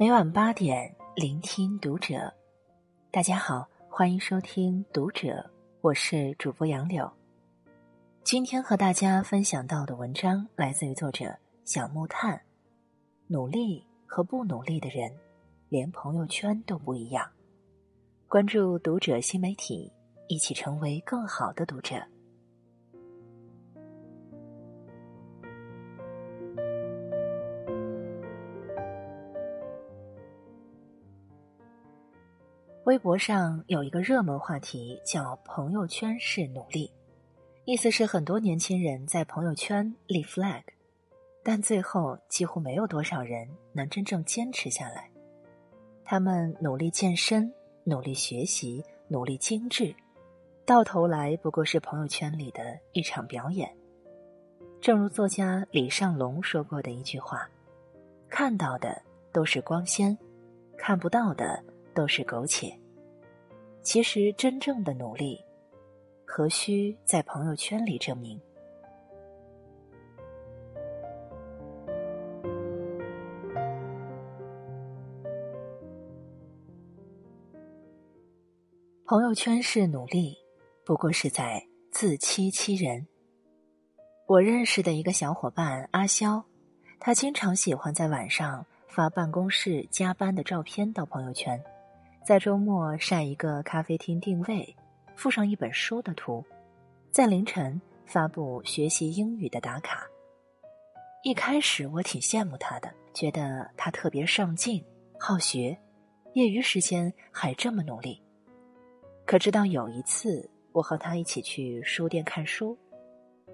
每晚八点，聆听读者。大家好，欢迎收听《读者》，我是主播杨柳。今天和大家分享到的文章来自于作者小木炭。努力和不努力的人，连朋友圈都不一样。关注《读者》新媒体，一起成为更好的读者。微博上有一个热门话题叫“朋友圈式努力”，意思是很多年轻人在朋友圈立 flag，但最后几乎没有多少人能真正坚持下来。他们努力健身，努力学习，努力精致，到头来不过是朋友圈里的一场表演。正如作家李尚龙说过的一句话：“看到的都是光鲜，看不到的。”都是苟且。其实，真正的努力，何须在朋友圈里证明？朋友圈是努力，不过是在自欺欺人。我认识的一个小伙伴阿肖，他经常喜欢在晚上发办公室加班的照片到朋友圈。在周末晒一个咖啡厅定位，附上一本书的图，在凌晨发布学习英语的打卡。一开始我挺羡慕他的，觉得他特别上进、好学，业余时间还这么努力。可直到有一次我和他一起去书店看书，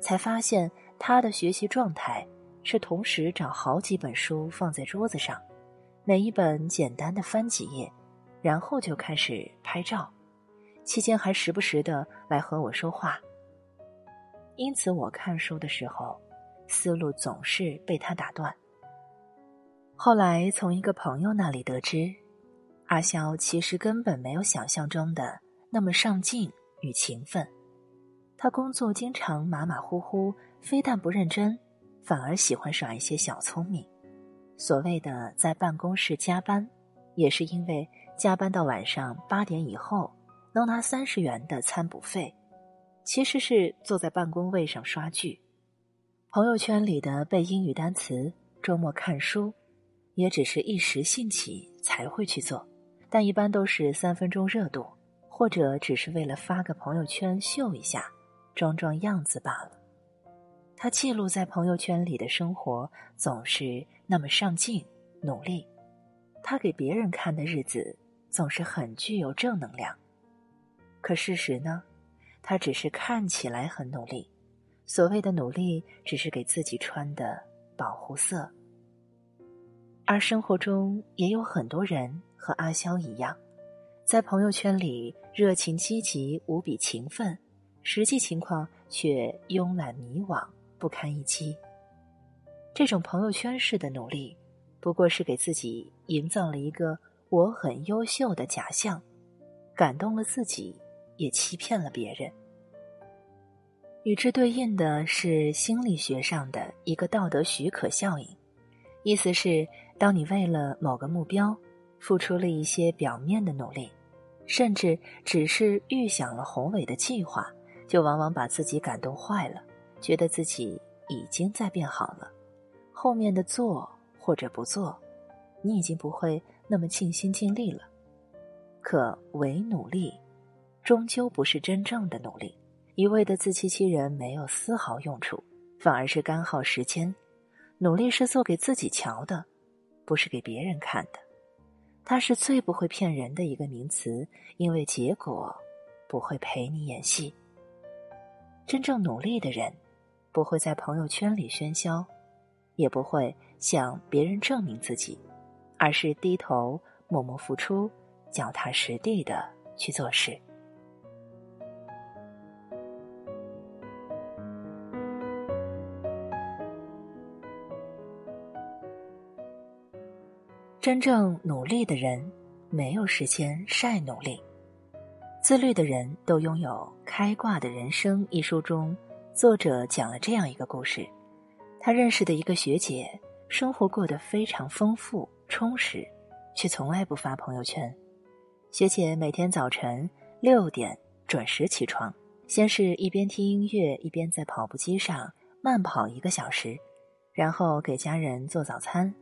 才发现他的学习状态是同时找好几本书放在桌子上，每一本简单的翻几页。然后就开始拍照，期间还时不时的来和我说话。因此，我看书的时候，思路总是被他打断。后来从一个朋友那里得知，阿肖其实根本没有想象中的那么上进与勤奋，他工作经常马马虎虎，非但不认真，反而喜欢耍一些小聪明。所谓的在办公室加班，也是因为。加班到晚上八点以后，能拿三十元的餐补费，其实是坐在办公位上刷剧。朋友圈里的背英语单词、周末看书，也只是一时兴起才会去做，但一般都是三分钟热度，或者只是为了发个朋友圈秀一下，装装样子罢了。他记录在朋友圈里的生活总是那么上进、努力，他给别人看的日子。总是很具有正能量，可事实呢？他只是看起来很努力，所谓的努力只是给自己穿的保护色。而生活中也有很多人和阿潇一样，在朋友圈里热情积极、无比勤奋，实际情况却慵懒迷惘、不堪一击。这种朋友圈式的努力，不过是给自己营造了一个。我很优秀的假象，感动了自己，也欺骗了别人。与之对应的是心理学上的一个道德许可效应，意思是，当你为了某个目标付出了一些表面的努力，甚至只是预想了宏伟的计划，就往往把自己感动坏了，觉得自己已经在变好了，后面的做或者不做，你已经不会。那么尽心尽力了，可唯努力，终究不是真正的努力。一味的自欺欺人没有丝毫用处，反而是干耗时间。努力是做给自己瞧的，不是给别人看的。它是最不会骗人的一个名词，因为结果不会陪你演戏。真正努力的人，不会在朋友圈里喧嚣，也不会向别人证明自己。而是低头默默付出，脚踏实地的去做事。真正努力的人，没有时间晒努力。自律的人都拥有开挂的人生。一书中，作者讲了这样一个故事：他认识的一个学姐，生活过得非常丰富。充实，却从来不发朋友圈。学姐每天早晨六点准时起床，先是一边听音乐，一边在跑步机上慢跑一个小时，然后给家人做早餐。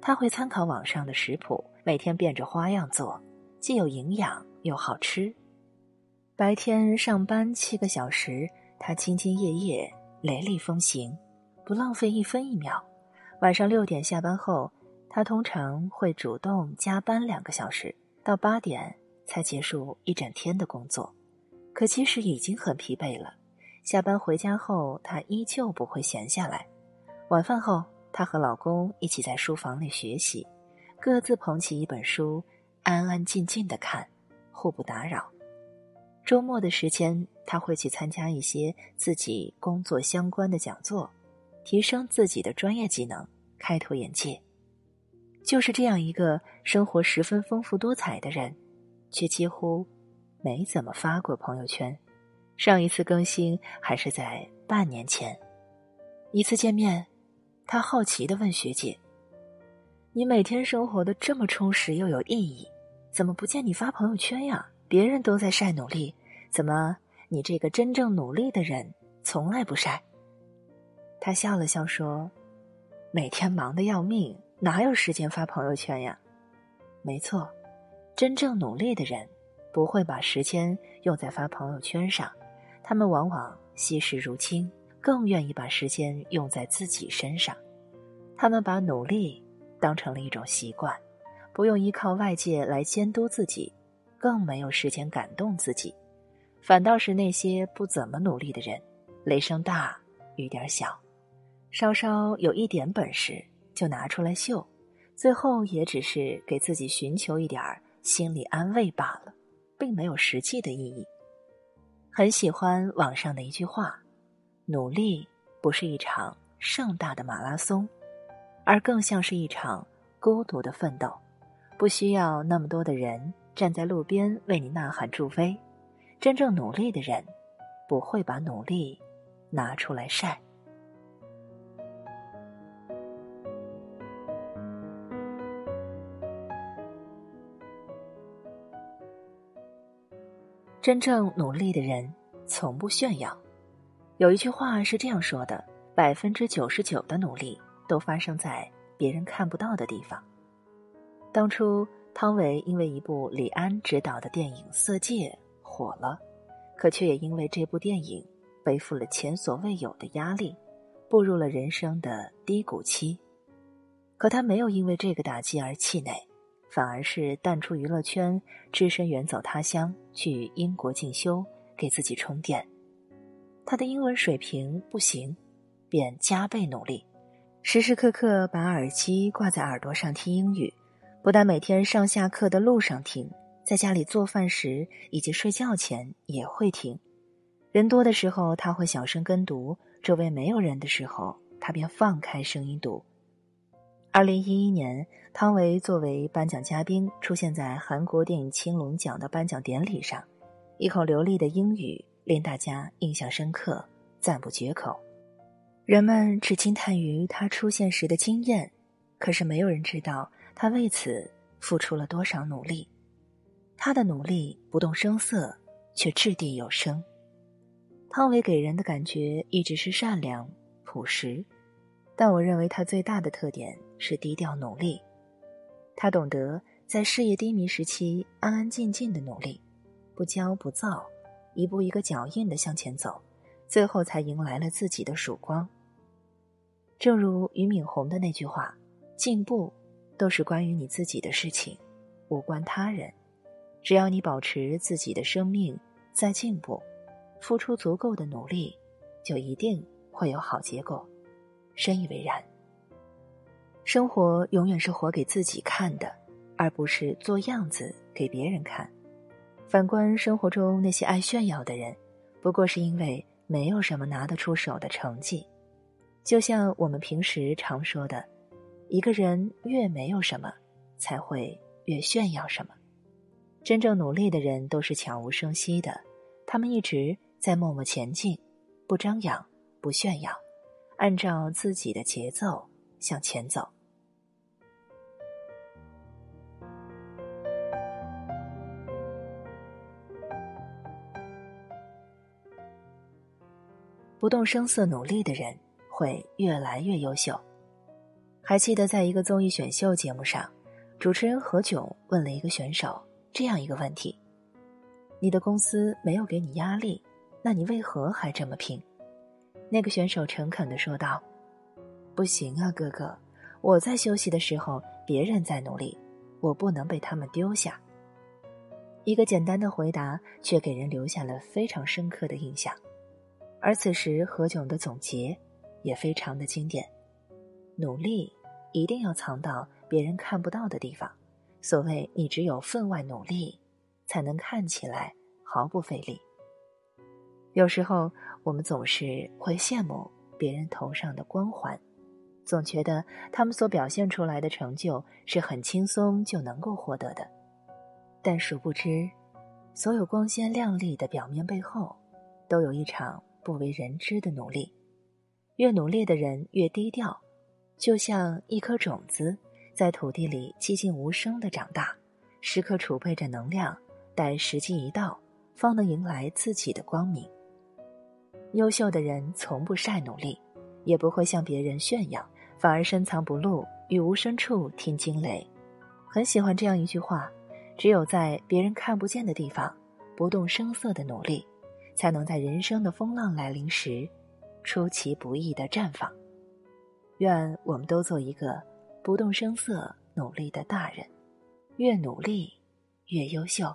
她会参考网上的食谱，每天变着花样做，既有营养又好吃。白天上班七个小时，她兢兢业业，雷厉风行，不浪费一分一秒。晚上六点下班后，她通常会主动加班两个小时。到八点才结束一整天的工作，可其实已经很疲惫了。下班回家后，她依旧不会闲下来。晚饭后，她和老公一起在书房里学习，各自捧起一本书，安安静静的看，互不打扰。周末的时间，她会去参加一些自己工作相关的讲座，提升自己的专业技能，开拓眼界。就是这样一个生活十分丰富多彩的人，却几乎没怎么发过朋友圈。上一次更新还是在半年前。一次见面，他好奇的问学姐：“你每天生活的这么充实又有意义，怎么不见你发朋友圈呀？别人都在晒努力，怎么你这个真正努力的人从来不晒？”他笑了笑说：“每天忙得要命。”哪有时间发朋友圈呀？没错，真正努力的人不会把时间用在发朋友圈上，他们往往惜时如金，更愿意把时间用在自己身上。他们把努力当成了一种习惯，不用依靠外界来监督自己，更没有时间感动自己。反倒是那些不怎么努力的人，雷声大雨点小，稍稍有一点本事。就拿出来秀，最后也只是给自己寻求一点心理安慰罢了，并没有实际的意义。很喜欢网上的一句话：“努力不是一场盛大的马拉松，而更像是一场孤独的奋斗，不需要那么多的人站在路边为你呐喊助威。真正努力的人，不会把努力拿出来晒。”真正努力的人从不炫耀。有一句话是这样说的：百分之九十九的努力都发生在别人看不到的地方。当初汤唯因为一部李安执导的电影《色戒》火了，可却也因为这部电影背负了前所未有的压力，步入了人生的低谷期。可他没有因为这个打击而气馁。反而是淡出娱乐圈，只身远走他乡，去英国进修，给自己充电。他的英文水平不行，便加倍努力，时时刻刻把耳机挂在耳朵上听英语。不但每天上下课的路上听，在家里做饭时以及睡觉前也会听。人多的时候他会小声跟读，周围没有人的时候，他便放开声音读。二零一一年，汤唯作为颁奖嘉宾出现在韩国电影青龙奖的颁奖典礼上，一口流利的英语令大家印象深刻，赞不绝口。人们只惊叹于他出现时的惊艳，可是没有人知道他为此付出了多少努力。他的努力不动声色，却掷地有声。汤唯给人的感觉一直是善良、朴实。但我认为他最大的特点是低调努力，他懂得在事业低迷时期安安静静的努力，不骄不躁，一步一个脚印的向前走，最后才迎来了自己的曙光。正如俞敏洪的那句话：“进步都是关于你自己的事情，无关他人。只要你保持自己的生命在进步，付出足够的努力，就一定会有好结果。”深以为然。生活永远是活给自己看的，而不是做样子给别人看。反观生活中那些爱炫耀的人，不过是因为没有什么拿得出手的成绩。就像我们平时常说的，一个人越没有什么，才会越炫耀什么。真正努力的人都是悄无声息的，他们一直在默默前进，不张扬，不炫耀。按照自己的节奏向前走。不动声色努力的人会越来越优秀。还记得在一个综艺选秀节目上，主持人何炅问了一个选手这样一个问题，你的公司没有给你压力，那你为何还这么拼？那个选手诚恳的说道。不行啊，哥哥，我在休息的时候，别人在努力，我不能被他们丢下。”一个简单的回答，却给人留下了非常深刻的印象。而此时何炅的总结，也非常的经典：努力一定要藏到别人看不到的地方。所谓你只有分外努力，才能看起来毫不费力。有时候我们总是会羡慕别人头上的光环，总觉得他们所表现出来的成就是很轻松就能够获得的。但殊不知，所有光鲜亮丽的表面背后，都有一场不为人知的努力。越努力的人越低调，就像一颗种子在土地里寂静无声的长大，时刻储备着能量，待时机一到，方能迎来自己的光明。优秀的人从不晒努力，也不会向别人炫耀，反而深藏不露，于无声处听惊雷。很喜欢这样一句话。只有在别人看不见的地方，不动声色的努力，才能在人生的风浪来临时，出其不意的绽放。愿我们都做一个不动声色努力的大人，越努力越优秀。